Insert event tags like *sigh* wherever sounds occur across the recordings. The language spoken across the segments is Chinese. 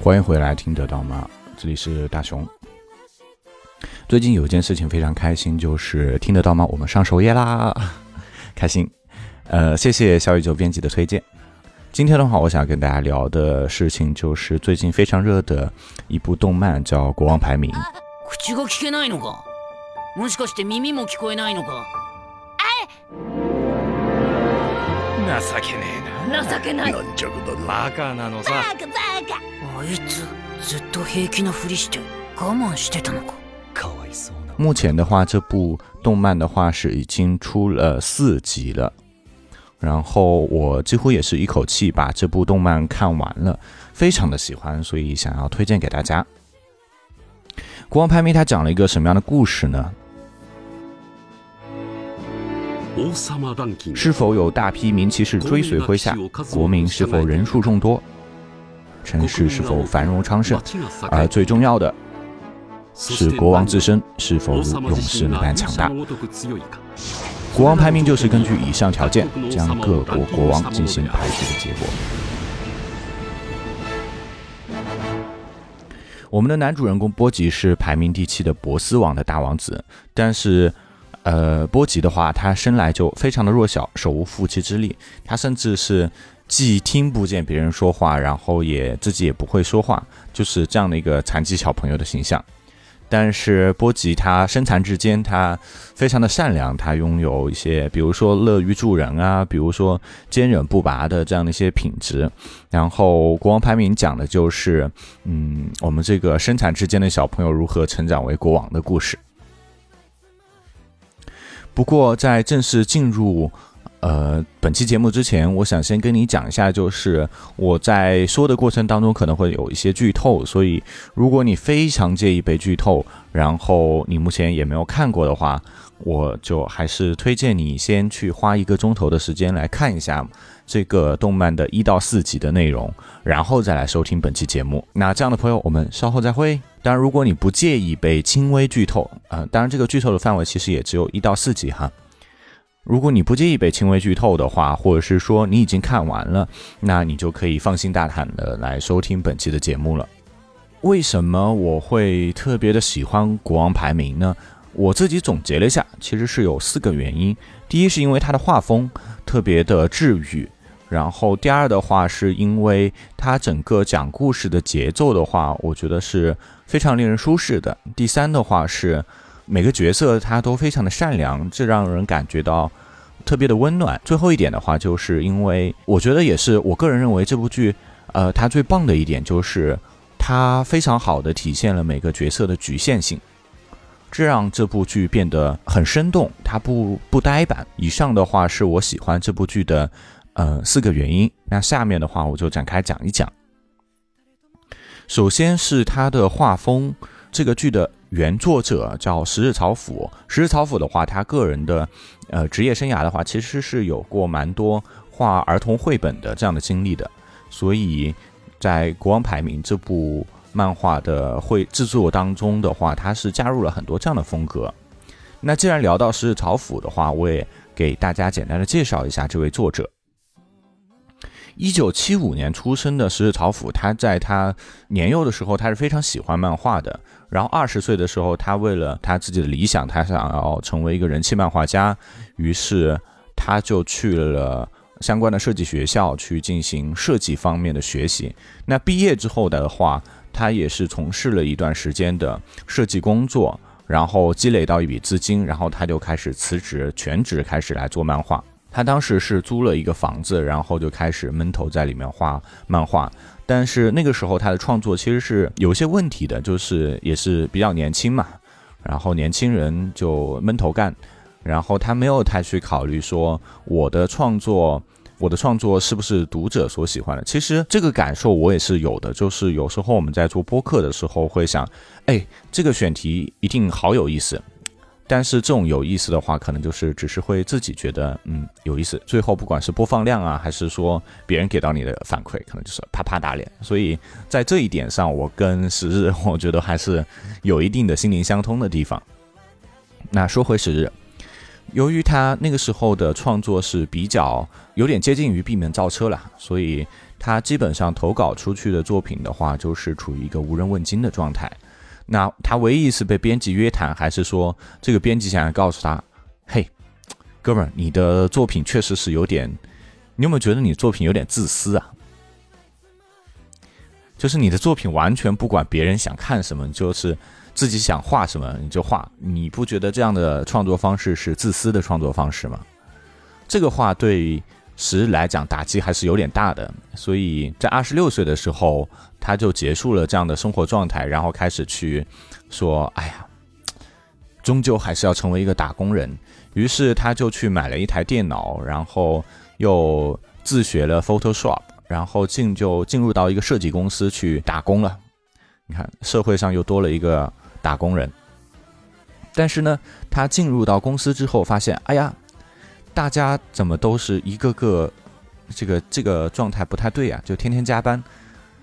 欢迎回来，听得到吗？这里是大熊。最近有一件事情非常开心，就是听得到吗？我们上首页啦，*laughs* 开心。呃，谢谢小宇宙编辑的推荐。今天的话，我想跟大家聊的事情就是最近非常热的一部动漫，叫《国王排名》。口が聞けないのか？もしかして耳も聞こえないのか？ 情けねえな情けない。軟弱だなバカなのさバカバカ。あいつずっと平気なふりして我慢してたのか？かわいそうな目前的话，这部动漫的话是已经出了四集了，然后我几乎也是一口气把这部动漫看完了，非常的喜欢，所以想要推荐给大家。国王排名它讲了一个什么样的故事呢？ 王様ランキング是否有大批名骑士追随麾下？国民是否人数众多？城市是否繁荣昌盛？街が栄而え最重要的そして是国王自身是否王如勇様自身士那般が强大勇者？のごとく強いか国王排名就是根据以上条件，将各国国王进行排序的结果。我们的男主人公波吉是排名第七的波斯王的大王子，但是， 呃，波吉的话，他生来就非常的弱小，手无缚鸡之力，他甚至是既听不见别人说话，然后也自己也不会说话，就是这样的一个残疾小朋友的形象。但是波吉他身残志坚，他非常的善良，他拥有一些，比如说乐于助人啊，比如说坚韧不拔的这样的一些品质。然后国王排名讲的就是，嗯，我们这个身残志坚的小朋友如何成长为国王的故事。不过在正式进入呃本期节目之前，我想先跟你讲一下，就是我在说的过程当中可能会有一些剧透，所以如果你非常介意被剧透，然后你目前也没有看过的话，我就还是推荐你先去花一个钟头的时间来看一下这个动漫的一到四集的内容，然后再来收听本期节目。那这样的朋友，我们稍后再会。当然，如果你不介意被轻微剧透，呃，当然这个剧透的范围其实也只有一到四集哈。如果你不介意被轻微剧透的话，或者是说你已经看完了，那你就可以放心大胆的来收听本期的节目了。为什么我会特别的喜欢国王排名呢？我自己总结了一下，其实是有四个原因。第一是因为它的画风特别的治愈，然后第二的话是因为它整个讲故事的节奏的话，我觉得是非常令人舒适的。第三的话是每个角色他都非常的善良，这让人感觉到特别的温暖。最后一点的话，就是因为我觉得也是我个人认为这部剧，呃，它最棒的一点就是它非常好的体现了每个角色的局限性。这让这部剧变得很生动，它不不呆板。以上的话是我喜欢这部剧的，呃，四个原因。那下面的话我就展开讲一讲。首先是它的画风，这个剧的原作者叫十日草辅。十日草辅的话，他个人的呃职业生涯的话，其实是有过蛮多画儿童绘本的这样的经历的，所以在《国王排名》这部漫画的绘制作当中的话，他是加入了很多这样的风格。那既然聊到十日草辅的话，我也给大家简单的介绍一下这位作者。一九七五年出生的石日朝辅，他在他年幼的时候，他是非常喜欢漫画的。然后二十岁的时候，他为了他自己的理想，他想要成为一个人气漫画家，于是他就去了相关的设计学校去进行设计方面的学习。那毕业之后的话，他也是从事了一段时间的设计工作，然后积累到一笔资金，然后他就开始辞职，全职开始来做漫画。他当时是租了一个房子，然后就开始闷头在里面画漫画。但是那个时候他的创作其实是有些问题的，就是也是比较年轻嘛，然后年轻人就闷头干，然后他没有太去考虑说我的创作，我的创作是不是读者所喜欢的。其实这个感受我也是有的，就是有时候我们在做播客的时候会想，哎，这个选题一定好有意思。但是这种有意思的话，可能就是只是会自己觉得嗯有意思，最后不管是播放量啊，还是说别人给到你的反馈，可能就是啪啪打脸。所以在这一点上，我跟十日我觉得还是有一定的心灵相通的地方。那说回十日，由于他那个时候的创作是比较有点接近于闭门造车了，所以他基本上投稿出去的作品的话，就是处于一个无人问津的状态。那他唯一一次被编辑约谈，还是说这个编辑想要告诉他：“嘿，哥们儿，你的作品确实是有点，你有没有觉得你作品有点自私啊？就是你的作品完全不管别人想看什么，就是自己想画什么你就画，你不觉得这样的创作方式是自私的创作方式吗？”这个话对实来讲打击还是有点大的，所以在二十六岁的时候。他就结束了这样的生活状态，然后开始去说：“哎呀，终究还是要成为一个打工人。”于是他就去买了一台电脑，然后又自学了 Photoshop，然后进就进入到一个设计公司去打工了。你看，社会上又多了一个打工人。但是呢，他进入到公司之后，发现：“哎呀，大家怎么都是一个个这个这个状态不太对啊？就天天加班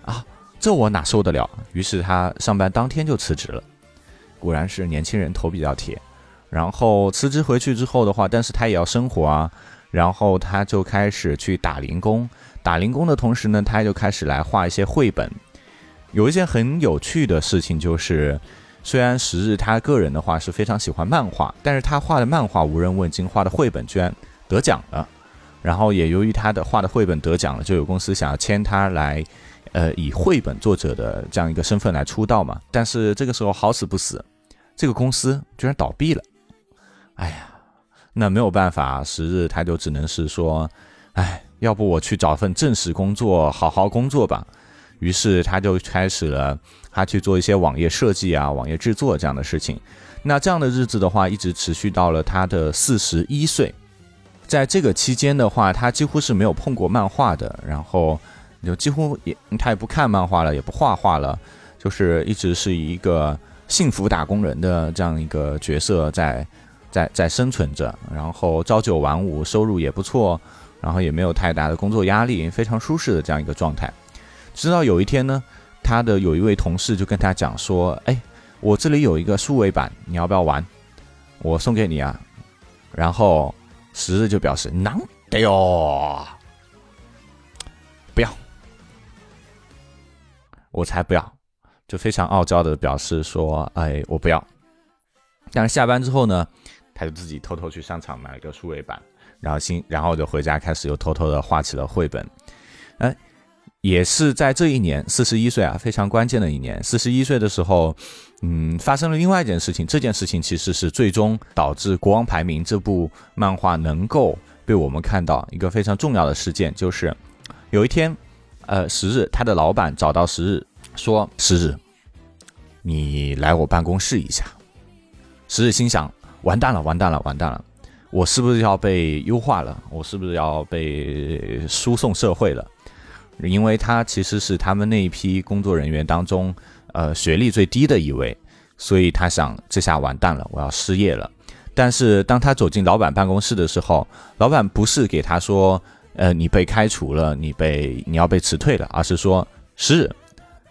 啊！”这我哪受得了？于是他上班当天就辞职了。果然是年轻人头比较铁。然后辞职回去之后的话，但是他也要生活啊。然后他就开始去打零工。打零工的同时呢，他就开始来画一些绘本。有一件很有趣的事情就是，虽然时日他个人的话是非常喜欢漫画，但是他画的漫画无人问津，画的绘本居然得奖了。然后也由于他的画的绘本得奖了，就有公司想要签他来。呃，以绘本作者的这样一个身份来出道嘛，但是这个时候好死不死，这个公司居然倒闭了。哎呀，那没有办法，时日他就只能是说，哎，要不我去找份正式工作，好好工作吧。于是他就开始了，他去做一些网页设计啊、网页制作这样的事情。那这样的日子的话，一直持续到了他的四十一岁。在这个期间的话，他几乎是没有碰过漫画的，然后。就几乎也他也不看漫画了，也不画画了，就是一直是一个幸福打工人的这样一个角色在在在生存着，然后朝九晚五，收入也不错，然后也没有太大的工作压力，非常舒适的这样一个状态。直到有一天呢，他的有一位同事就跟他讲说：“哎，我这里有一个数位版，你要不要玩？我送给你啊。”然后十日就表示：“能得哟，不要。”我才不要，就非常傲娇的表示说：“哎，我不要。”但是下班之后呢，他就自己偷偷去商场买了个数位板，然后新，然后就回家开始又偷偷的画起了绘本。哎，也是在这一年，四十一岁啊，非常关键的一年。四十一岁的时候，嗯，发生了另外一件事情。这件事情其实是最终导致《国王排名》这部漫画能够被我们看到一个非常重要的事件，就是有一天。呃，十日，他的老板找到十日，说：“十日，你来我办公室一下。”十日心想：“完蛋了，完蛋了，完蛋了！我是不是要被优化了？我是不是要被输送社会了？因为他其实是他们那一批工作人员当中，呃，学历最低的一位，所以他想，这下完蛋了，我要失业了。但是当他走进老板办公室的时候，老板不是给他说。呃，你被开除了，你被你要被辞退了，而是说，是，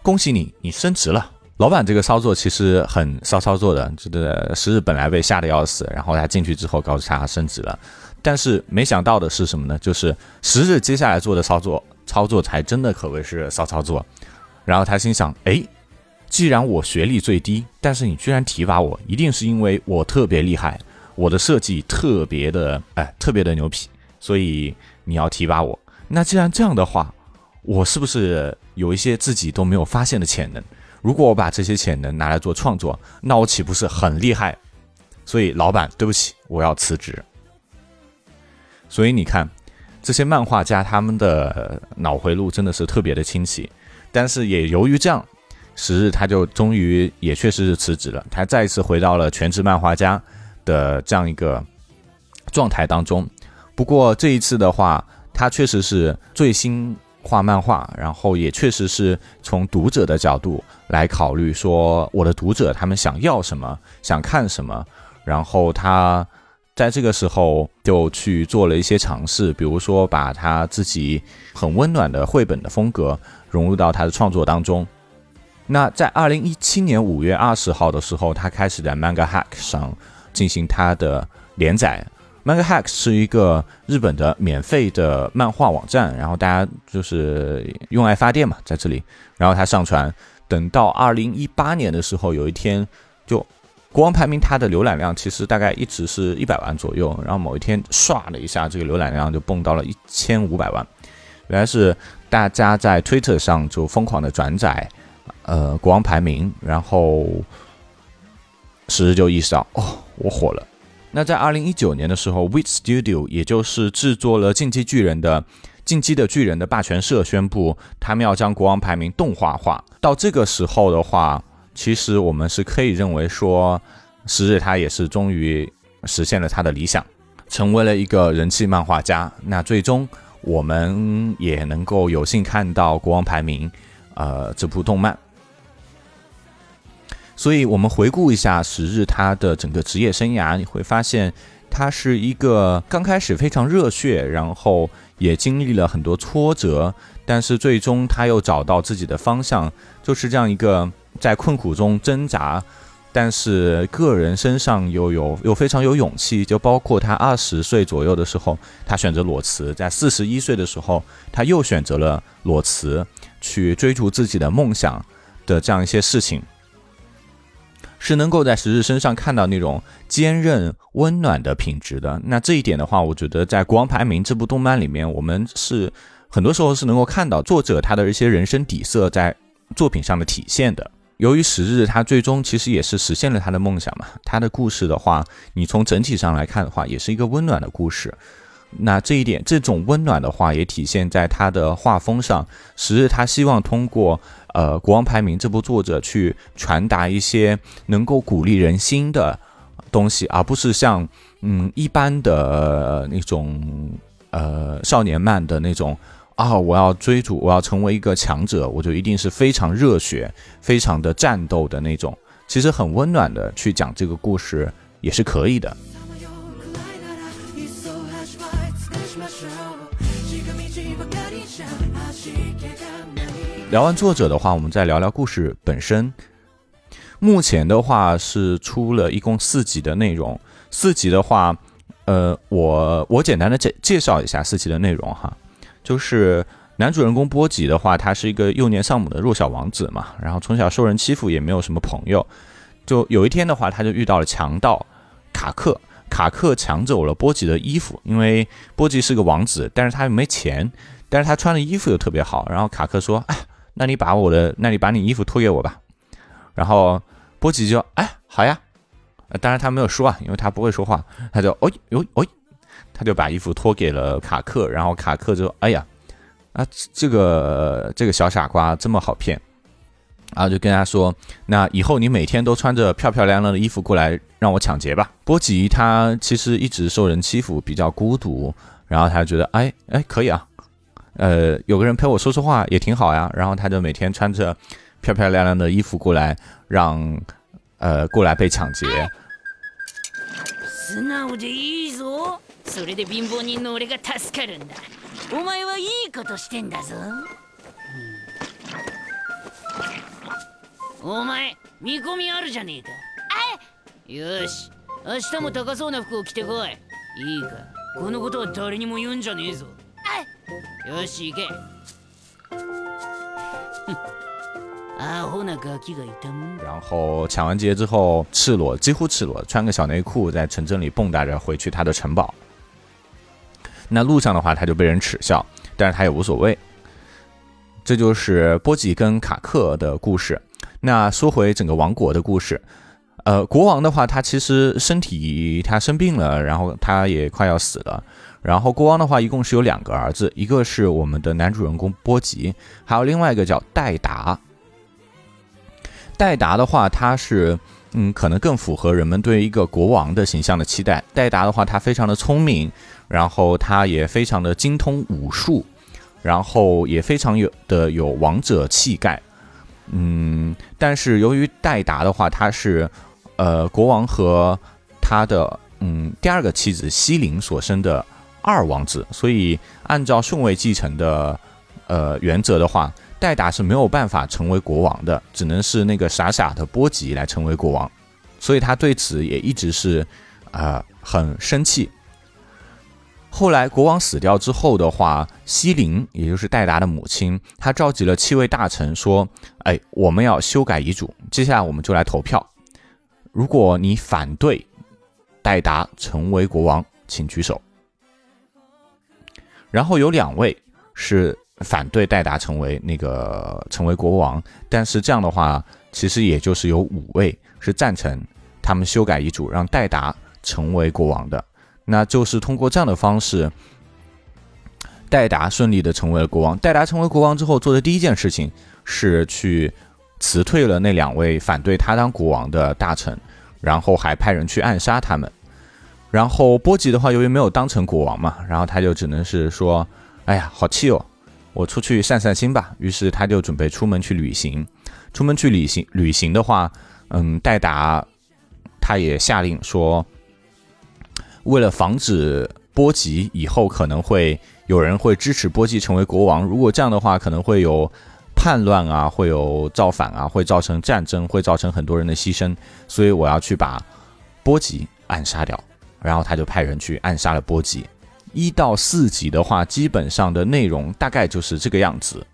恭喜你，你升职了。老板这个操作其实很骚操作的，这个十日本来被吓得要死，然后他进去之后告诉他升职了，但是没想到的是什么呢？就是十日接下来做的操作，操作才真的可谓是骚操作。然后他心想，哎，既然我学历最低，但是你居然提拔我，一定是因为我特别厉害，我的设计特别的，哎，特别的牛皮，所以。你要提拔我，那既然这样的话，我是不是有一些自己都没有发现的潜能？如果我把这些潜能拿来做创作，那我岂不是很厉害？所以，老板，对不起，我要辞职。所以你看，这些漫画家他们的脑回路真的是特别的清晰。但是也由于这样，时日他就终于也确实是辞职了，他再一次回到了全职漫画家的这样一个状态当中。不过这一次的话，他确实是最新画漫画，然后也确实是从读者的角度来考虑，说我的读者他们想要什么，想看什么，然后他在这个时候就去做了一些尝试，比如说把他自己很温暖的绘本的风格融入到他的创作当中。那在二零一七年五月二十号的时候，他开始在 Manga Hack 上进行他的连载。Manga Hack 是一个日本的免费的漫画网站，然后大家就是用爱发电嘛，在这里，然后他上传，等到二零一八年的时候，有一天就国王排名它的浏览量其实大概一直是一百万左右，然后某一天唰的一下，这个浏览量就蹦到了一千五百万，原来是大家在 Twitter 上就疯狂的转载，呃，国王排名，然后时就意识到，哦，我火了。那在二零一九年的时候，Wit Studio，也就是制作了《进击巨人》的《进击的巨人》的霸权社宣布，他们要将国王排名动画化。到这个时候的话，其实我们是可以认为说，时日他也是终于实现了他的理想，成为了一个人气漫画家。那最终我们也能够有幸看到国王排名，呃，这部动漫。所以，我们回顾一下时日他的整个职业生涯，你会发现他是一个刚开始非常热血，然后也经历了很多挫折，但是最终他又找到自己的方向，就是这样一个在困苦中挣扎，但是个人身上又有又非常有勇气。就包括他二十岁左右的时候，他选择裸辞；在四十一岁的时候，他又选择了裸辞，去追逐自己的梦想的这样一些事情。是能够在石日身上看到那种坚韧、温暖的品质的。那这一点的话，我觉得在《国王排名》这部动漫里面，我们是很多时候是能够看到作者他的一些人生底色在作品上的体现的。由于十日他最终其实也是实现了他的梦想嘛，他的故事的话，你从整体上来看的话，也是一个温暖的故事。那这一点，这种温暖的话，也体现在他的画风上。十日他希望通过。呃，国王排名这部作者去传达一些能够鼓励人心的东西，而不是像嗯一般的那种呃少年漫的那种啊，我要追逐，我要成为一个强者，我就一定是非常热血、非常的战斗的那种。其实很温暖的去讲这个故事也是可以的。聊完作者的话，我们再聊聊故事本身。目前的话是出了一共四集的内容。四集的话，呃，我我简单的介介绍一下四集的内容哈。就是男主人公波吉的话，他是一个幼年丧母的弱小王子嘛，然后从小受人欺负，也没有什么朋友。就有一天的话，他就遇到了强盗卡克。卡克抢走了波吉的衣服，因为波吉是个王子，但是他又没钱，但是他穿的衣服又特别好。然后卡克说：“哎。”那你把我的，那你把你衣服脱给我吧。然后波吉就哎好呀，当然他没有说啊，因为他不会说话，他就哦哟哦，他就把衣服脱给了卡克。然后卡克就哎呀啊这个这个小傻瓜这么好骗，然后就跟他说，那以后你每天都穿着漂漂亮亮的衣服过来让我抢劫吧。波吉他其实一直受人欺负，比较孤独，然后他觉得哎哎可以啊。呃，有个人陪我说说话也挺好呀。然后他就每天穿着漂漂亮亮的衣服过来，让呃过来被抢劫。素直でいいぞ。 それで貧乏人の俺が助かるんだ。お前はいいことしてんだぞ。お前見込みあるじゃねえか。よし、明日も高そうな服を着てこい。いいか、このことは誰にも言うんじゃねえぞ。よし行けアホなガキがいたもん然后抢完劫之后，赤裸，几乎赤裸，穿个小内裤，在城镇里蹦跶着回去他的城堡。那路上的话，他就被人耻笑，但是他也无所谓。这就是波吉跟卡克的故事。那说回整个王国的故事，呃，国王的话，他其实身体他生病了，然后他也快要死了。然后国王的话，一共是有两个儿子，一个是我们的男主人公波吉，还有另外一个叫戴达。戴达的话，他是嗯，可能更符合人们对一个国王的形象的期待。戴达的话，他非常的聪明，然后他也非常的精通武术，然后也非常有的有王者气概。嗯，但是由于戴达的话，他是呃国王和他的嗯第二个妻子西林所生的。二王子，所以按照顺位继承的呃原则的话，戴达是没有办法成为国王的，只能是那个傻傻的波吉来成为国王，所以他对此也一直是啊很生气。后来国王死掉之后的话，西林也就是戴达的母亲，她召集了七位大臣说：“哎，我们要修改遗嘱，接下来我们就来投票。如果你反对戴达成为国王，请举手。”然后有两位是反对戴达成为那个成为国王，但是这样的话，其实也就是有五位是赞成他们修改遗嘱，让戴达成为国王的。那就是通过这样的方式，戴达顺利的成为了国王。戴达成为国王之后，做的第一件事情是去辞退了那两位反对他当国王的大臣，然后还派人去暗杀他们。然后波吉的话，由于没有当成国王嘛，然后他就只能是说：“哎呀，好气哦，我出去散散心吧。”于是他就准备出门去旅行。出门去旅行，旅行的话，嗯，戴达他也下令说。为了防止波吉以后可能会有人会支持波吉成为国王，如果这样的话，可能会有叛乱啊，会有造反啊，会造成战争，会造成很多人的牺牲，所以我要去把波吉暗杀掉。然后他就派人去暗杀了波吉。一到四集的话，基本上的内容大概就是这个样子。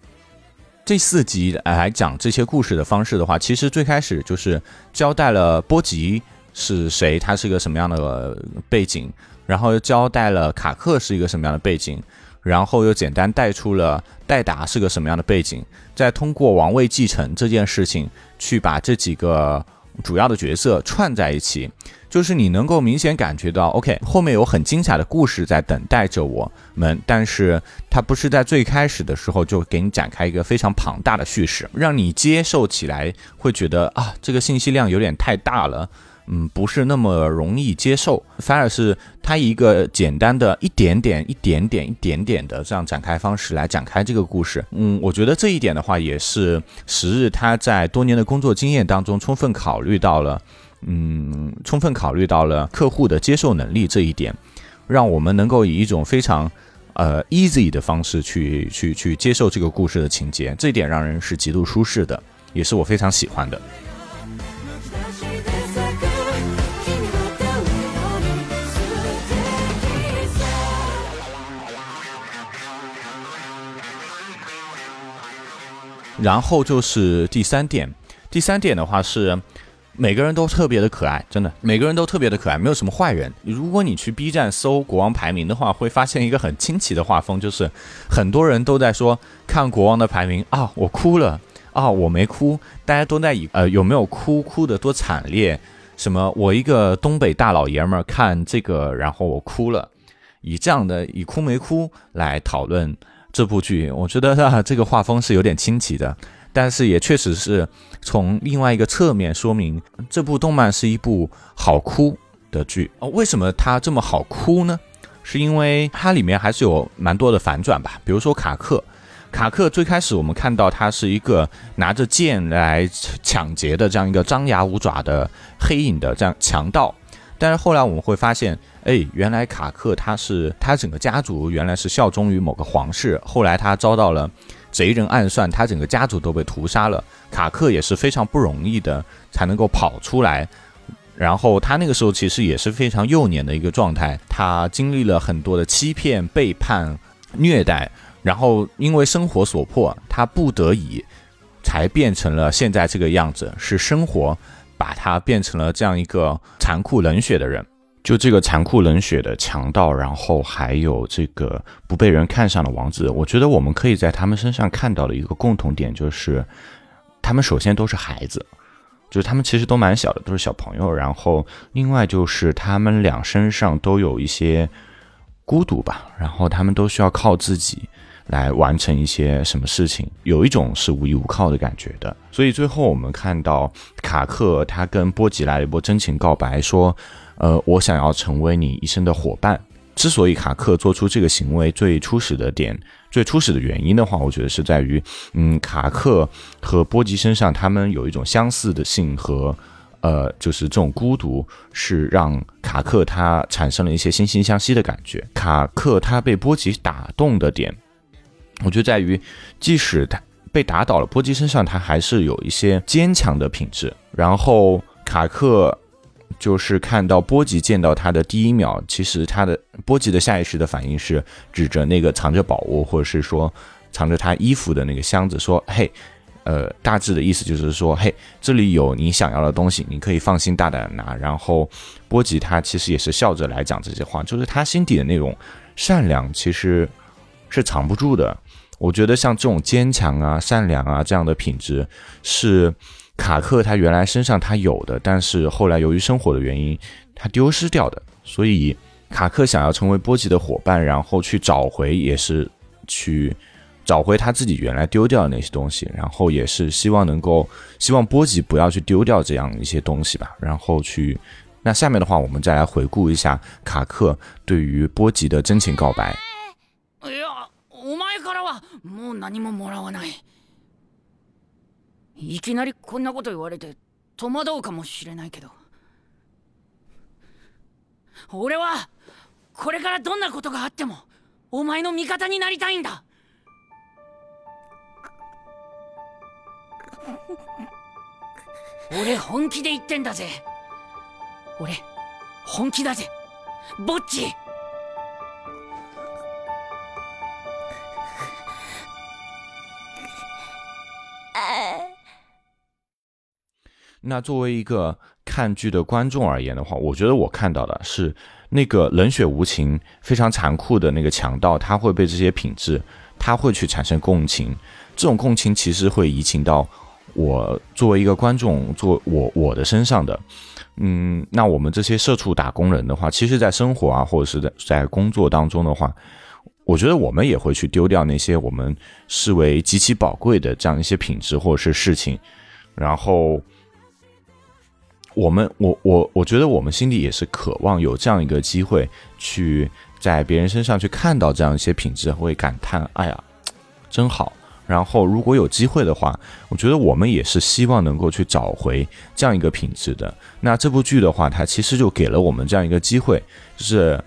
这四集来讲这些故事的方式的话，其实最开始就是交代了波吉。是谁？他是一个什么样的背景？然后又交代了卡克是一个什么样的背景，然后又简单带出了戴达是个什么样的背景，再通过王位继承这件事情去把这几个主要的角色串在一起，就是你能够明显感觉到，OK，后面有很精彩的故事在等待着我们，但是它不是在最开始的时候就给你展开一个非常庞大的叙事，让你接受起来会觉得啊，这个信息量有点太大了。嗯，不是那么容易接受，反而是他一个简单的一点点、一点点、一点点的这样展开方式来展开这个故事。嗯，我觉得这一点的话，也是时日他在多年的工作经验当中充分考虑到了，嗯，充分考虑到了客户的接受能力这一点，让我们能够以一种非常呃 easy 的方式去去去接受这个故事的情节，这一点让人是极度舒适的，也是我非常喜欢的。然后就是第三点，第三点的话是，每个人都特别的可爱，真的，每个人都特别的可爱，没有什么坏人。如果你去 B 站搜国王排名的话，会发现一个很惊奇的画风，就是很多人都在说看国王的排名啊，我哭了啊，我没哭，大家都在以呃有没有哭，哭的多惨烈，什么我一个东北大老爷们儿看这个，然后我哭了，以这样的以哭没哭来讨论。这部剧，我觉得啊，*laughs* 这个画风是有点清奇的，但是也确实是从另外一个侧面说明这部动漫是一部好哭的剧哦。为什么它这么好哭呢？是因为它里面还是有蛮多的反转吧。比如说卡克，卡克最开始我们看到他是一个拿着剑来抢劫的这样一个张牙舞爪的黑影的这样强盗。但是后来我们会发现，哎，原来卡克他是他整个家族原来是效忠于某个皇室，后来他遭到了贼人暗算，他整个家族都被屠杀了。卡克也是非常不容易的才能够跑出来，然后他那个时候其实也是非常幼年的一个状态，他经历了很多的欺骗、背叛、虐待，然后因为生活所迫，他不得已才变成了现在这个样子，是生活。把他变成了这样一个残酷冷血的人，就这个残酷冷血的强盗，然后还有这个不被人看上的王子，我觉得我们可以在他们身上看到的一个共同点就是，他们首先都是孩子，就是他们其实都蛮小的，都是小朋友。然后另外就是他们俩身上都有一些孤独吧，然后他们都需要靠自己。来完成一些什么事情，有一种是无依无靠的感觉的。所以最后我们看到卡克他跟波吉来了一波真情告白，说：“呃，我想要成为你一生的伙伴。”之所以卡克做出这个行为，最初始的点，最初始的原因的话，我觉得是在于，嗯，卡克和波吉身上他们有一种相似的性和，呃，就是这种孤独，是让卡克他产生了一些惺惺相惜的感觉。卡克他被波吉打动的点。我就在于，即使他被打倒了，波吉身上他还是有一些坚强的品质。然后卡克就是看到波吉见到他的第一秒，其实他的波吉的下意识的反应是指着那个藏着宝物，或者是说藏着他衣服的那个箱子，说：“嘿，呃，大致的意思就是说，嘿，这里有你想要的东西，你可以放心大胆的拿。”然后波吉他其实也是笑着来讲这些话，就是他心底的那种善良其实是藏不住的。我觉得像这种坚强啊、善良啊这样的品质是。卡克他原来身上他有的，但是后来由于生活的原因，他丢失掉的。所以卡克想要成为波吉的伙伴，然后去找回，也是去找回他自己原来丢掉的那些东西，然后也是希望能够希望波吉不要去丢掉这样一些东西吧。然后去那下面的话，我们再来回顾一下卡克对于波吉的真情告白。いやお前から もう何ももらわない。いきなりこんなこと言われて戸惑うかもしれないけど。俺はこれからどんなことがあってもお前の味方になりたいんだ。俺本気で言ってんだぜ。俺本気だぜ。ぼっち。那作为一个看剧的观众而言的话，我觉得我看到的是那个冷血无情、非常残酷的那个强盗，他会被这些品质，他会去产生共情。这种共情其实会移情到我作为一个观众，做我我的身上的。嗯，那我们这些社畜打工人的话，其实，在生活啊，或者是在在工作当中的话，我觉得我们也会去丢掉那些我们视为极其宝贵的这样一些品质或者是事情，然后。我们，我我我觉得我们心里也是渴望有这样一个机会，去在别人身上去看到这样一些品质，会感叹：哎呀，*tsk* 真好。然后，如果有机会的话，我觉得我们也是希望能够去找回这样一个品质的。那这部剧的话，它其实就给了我们这样一个机会，就是，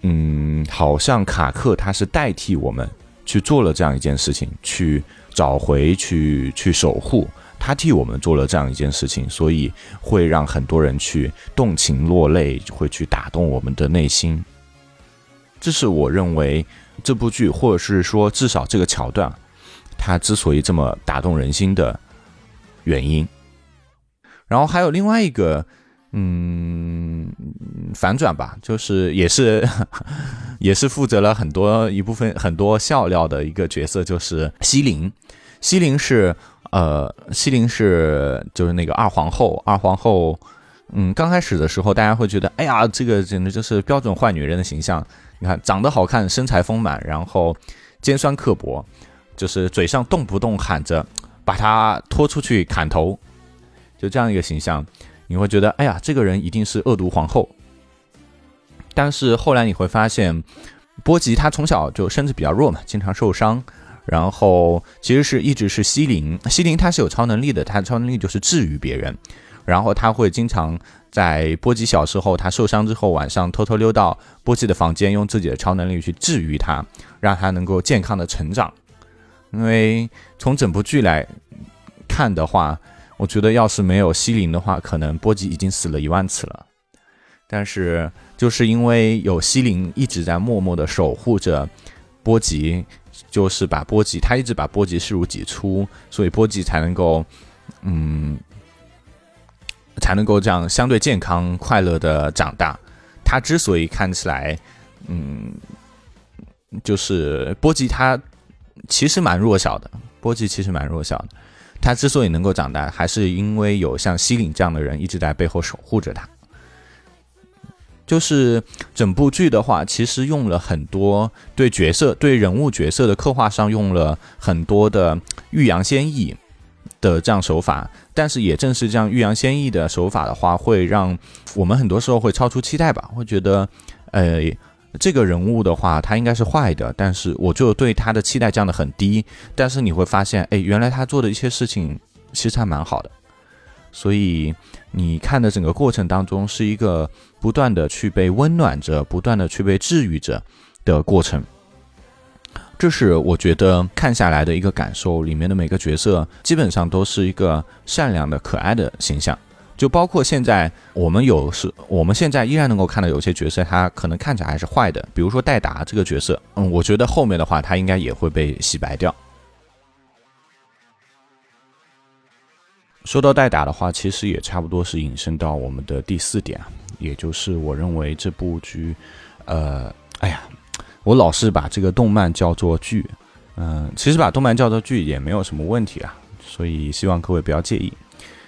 嗯，好像卡克他是代替我们去做了这样一件事情，去找回，去去守护。他替我们做了这样一件事情，所以会让很多人去动情落泪，会去打动我们的内心。这是我认为这部剧，或者是说至少这个桥段，它之所以这么打动人心的原因。然后还有另外一个，嗯，反转吧，就是也是 *laughs* 也是负责了很多一部分很多笑料的一个角色，就是西林。西林是。呃，西林是就是那个二皇后，二皇后，嗯，刚开始的时候，大家会觉得，哎呀，这个简直就是标准坏女人的形象。你看，长得好看，身材丰满，然后尖酸刻薄，就是嘴上动不动喊着把她拖出去砍头，就这样一个形象，你会觉得，哎呀，这个人一定是恶毒皇后。但是后来你会发现，波吉他从小就身子比较弱嘛，经常受伤。然后其实是一直是西林，西林他是有超能力的，他的超能力就是治愈别人。然后他会经常在波吉小时候他受伤之后，晚上偷偷溜到波吉的房间，用自己的超能力去治愈他，让他能够健康的成长。因为从整部剧来看的话，我觉得要是没有西林的话，可能波吉已经死了一万次了。但是就是因为有西林一直在默默的守护着波吉。就是把波吉，他一直把波吉视如己出，所以波吉才能够，嗯，才能够这样相对健康、快乐的长大。他之所以看起来，嗯，就是波吉他其实蛮弱小的，波吉其实蛮弱小的。他之所以能够长大，还是因为有像西岭这样的人一直在背后守护着他。就是整部剧的话，其实用了很多对角色、对人物角色的刻画上用了很多的欲扬先抑的这样手法，但是也正是这样欲扬先抑的手法的话，会让我们很多时候会超出期待吧，会觉得，呃，这个人物的话，他应该是坏的，但是我就对他的期待降得很低，但是你会发现，哎，原来他做的一些事情其实还蛮好的。所以你看的整个过程当中是一个不断的去被温暖着、不断的去被治愈着的过程，这是我觉得看下来的一个感受。里面的每个角色基本上都是一个善良的、可爱的形象，就包括现在我们有是，我们现在依然能够看到有些角色，他可能看起来还是坏的，比如说戴达这个角色，嗯，我觉得后面的话他应该也会被洗白掉。说到代打的话，其实也差不多是引申到我们的第四点，也就是我认为这部剧，呃，哎呀，我老是把这个动漫叫做剧，嗯，其实把动漫叫做剧也没有什么问题啊，所以希望各位不要介意。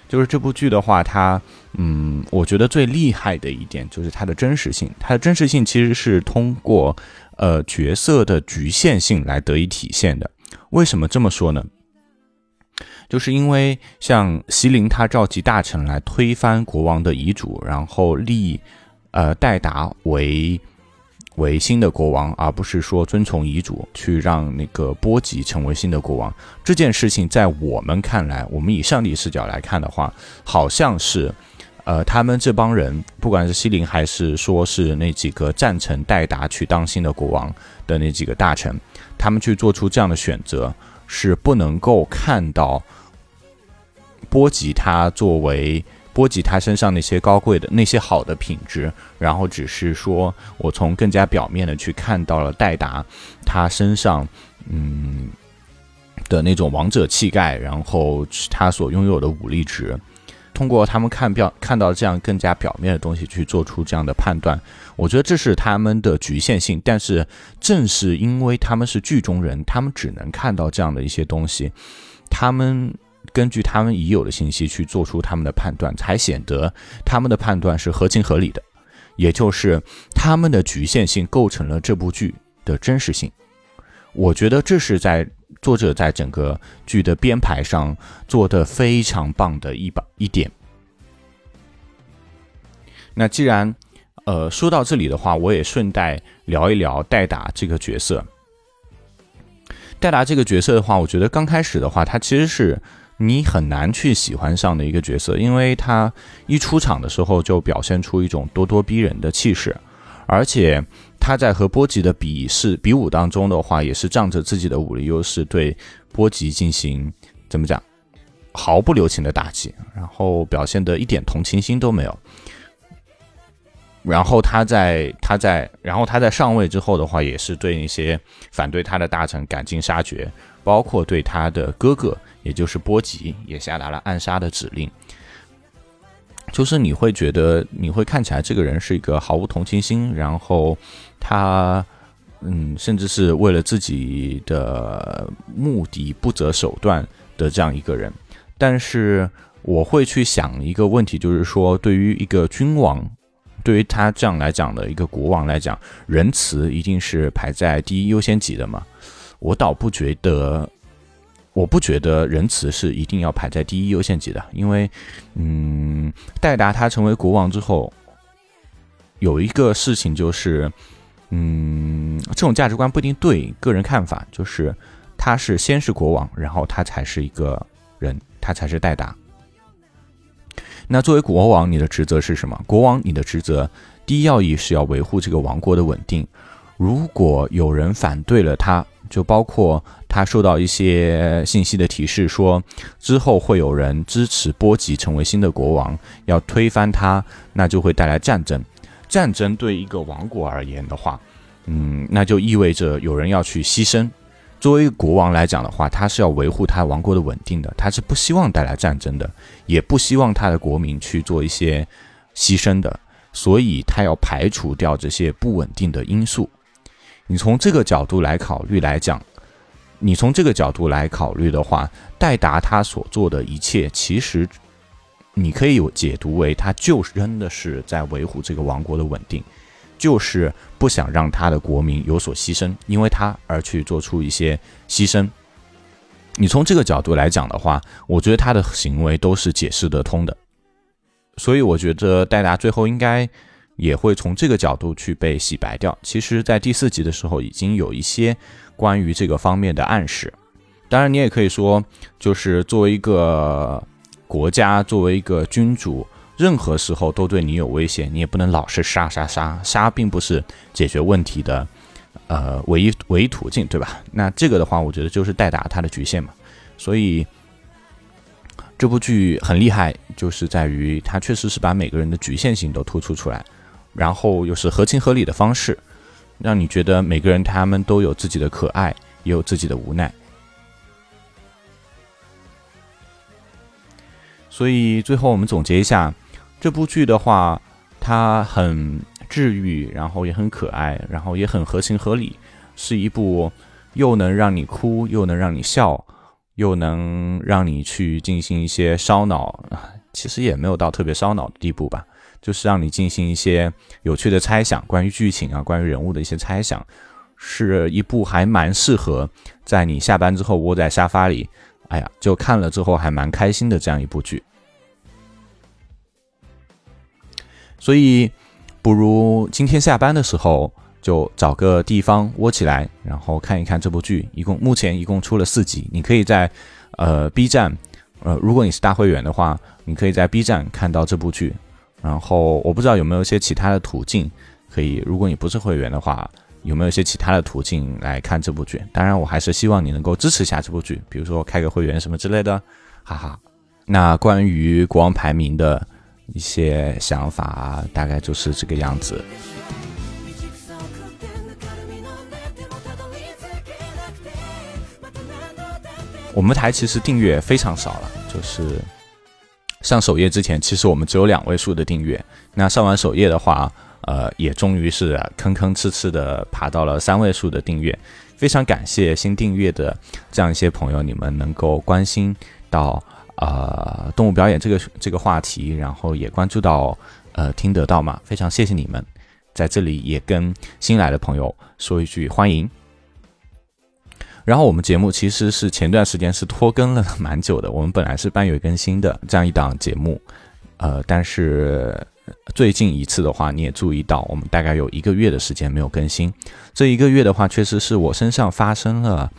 就是这部剧的话，它，嗯，我觉得最厉害的一点就是它的真实性，它的真实性其实是通过，呃，角色的局限性来得以体现的。为什么这么说呢？就是因为像席琳，他召集大臣来推翻国王的遗嘱，然后立，呃，戴达为为新的国王，而不是说遵从遗嘱去让那个波吉成为新的国王。这件事情在我们看来，我们以上帝视角来看的话，好像是，呃，他们这帮人，不管是西林还是说是那几个赞成戴达去当新的国王的那几个大臣，他们去做出这样的选择，是不能够看到。波及他作为波及他身上那些高贵的那些好的品质，然后只是说我从更加表面的去看到了戴达他身上嗯的那种王者气概，然后他所拥有的武力值，通过他们看表看到这样更加表面的东西去做出这样的判断，我觉得这是他们的局限性。但是正是因为他们是剧中人，他们只能看到这样的一些东西，他们。根据他们已有的信息去做出他们的判断，才显得他们的判断是合情合理的，也就是他们的局限性构成了这部剧的真实性。我觉得这是在作者在整个剧的编排上做的非常棒的一把一点。那既然呃说到这里的话，我也顺带聊一聊戴达这个角色。戴达这个角色的话，我觉得刚开始的话，他其实是。你很难去喜欢上的一个角色，因为他一出场的时候就表现出一种咄咄逼人的气势，而且他在和波吉的比试比武当中的话，也是仗着自己的武力优势对波吉进行怎么讲毫不留情的打击，然后表现的一点同情心都没有。然后他在他在然后他在上位之后的话，也是对那些反对他的大臣赶尽杀绝，包括对他的哥哥。也就是波吉也下达了暗杀的指令，就是你会觉得你会看起来这个人是一个毫无同情心，然后他嗯，甚至是为了自己的目的不择手段的这样一个人。但是我会去想一个问题，就是说对于一个君王，对于他这样来讲的一个国王来讲，仁慈一定是排在第一优先级的嘛？我倒不觉得。我不觉得仁慈是一定要排在第一优先级的，因为，嗯，戴达他成为国王之后，有一个事情就是，嗯，这种价值观不一定对，个人看法就是，他是先是国王，然后他才是一个人，他才是戴达。那作为国王，你的职责是什么？国王，你的职责第一要义是要维护这个王国的稳定。如果有人反对了他，就包括他受到一些信息的提示，说之后会有人支持波吉成为新的国王，要推翻他，那就会带来战争。战争对一个王国而言的话，嗯，那就意味着有人要去牺牲。作为国王来讲的话，他是要维护他王国的稳定的，他是不希望带来战争的，也不希望他的国民去做一些牺牲的，所以他要排除掉这些不稳定的因素。你从这个角度来考虑来讲，你从这个角度来考虑的话，戴达他所做的一切，其实你可以有解读为他就是真的是在维护这个王国的稳定，就是不想让他的国民有所牺牲，因为他而去做出一些牺牲。你从这个角度来讲的话，我觉得他的行为都是解释得通的。所以我觉得戴达最后应该。也会从这个角度去被洗白掉。其实，在第四集的时候，已经有一些关于这个方面的暗示。当然，你也可以说，就是作为一个国家，作为一个君主，任何时候都对你有威胁，你也不能老是杀杀杀杀，并不是解决问题的呃唯一唯一途径，对吧？那这个的话，我觉得就是代达他的局限嘛。所以。这部剧很厉害，就是在于它确实是把每个人的局限性都突出出来，然后又是合情合理的方式，让你觉得每个人他们都有自己的可爱，也有自己的无奈。所以最后我们总结一下，这部剧的话，它很治愈，然后也很可爱，然后也很合情合理，是一部又能让你哭，又能让你笑，又能让你去进行一些烧脑，其实也没有到特别烧脑的地步吧，就是让你进行一些有趣的猜想，关于剧情啊，关于人物的一些猜想，是一部还蛮适合在你下班之后窝在沙发里。哎呀，就看了之后还蛮开心的这样一部剧，所以不如今天下班的时候就找个地方窝起来，然后看一看这部剧。一共目前一共出了四集，你可以在呃 B 站，呃如果你是大会员的话，你可以在 B 站看到这部剧。然后我不知道有没有一些其他的途径可以，如果你不是会员的话。有没有一些其他的途径来看这部剧？当然，我还是希望你能够支持一下这部剧，比如说开个会员什么之类的，哈哈。那关于国王排名的一些想法，大概就是这个样子。我们台其实订阅非常少了，就是上首页之前，其实我们只有两位数的订阅。那上完首页的话，呃，也终于是吭吭哧哧的爬到了三位数的订阅，非常感谢新订阅的这样一些朋友，你们能够关心到呃动物表演这个这个话题，然后也关注到呃听得到嘛，非常谢谢你们，在这里也跟新来的朋友说一句欢迎。然后我们节目其实是前段时间是拖更了蛮久的，我们本来是半月更新的这样一档节目，呃，但是。最近一次的话，你也注意到，我们大概有一个月的时间没有更新。这一个月的话，确实是我身上发生了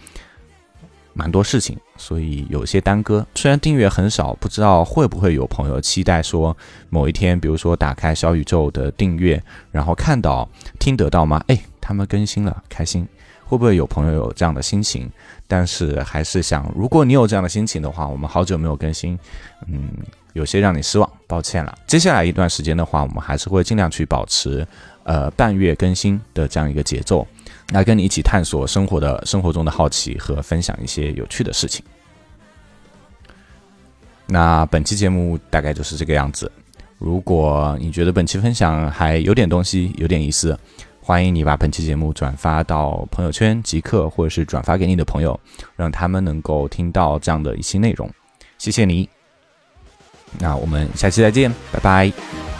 蛮多事情，所以有些耽搁。虽然订阅很少，不知道会不会有朋友期待说某一天，比如说打开小宇宙的订阅，然后看到听得到吗？哎，他们更新了，开心。会不会有朋友有这样的心情？但是还是想，如果你有这样的心情的话，我们好久没有更新，嗯。有些让你失望，抱歉了。接下来一段时间的话，我们还是会尽量去保持，呃，半月更新的这样一个节奏，来跟你一起探索生活的生活中的好奇和分享一些有趣的事情。那本期节目大概就是这个样子。如果你觉得本期分享还有点东西，有点意思，欢迎你把本期节目转发到朋友圈即刻，或者是转发给你的朋友，让他们能够听到这样的一些内容。谢谢你。那我们下期再见，拜拜。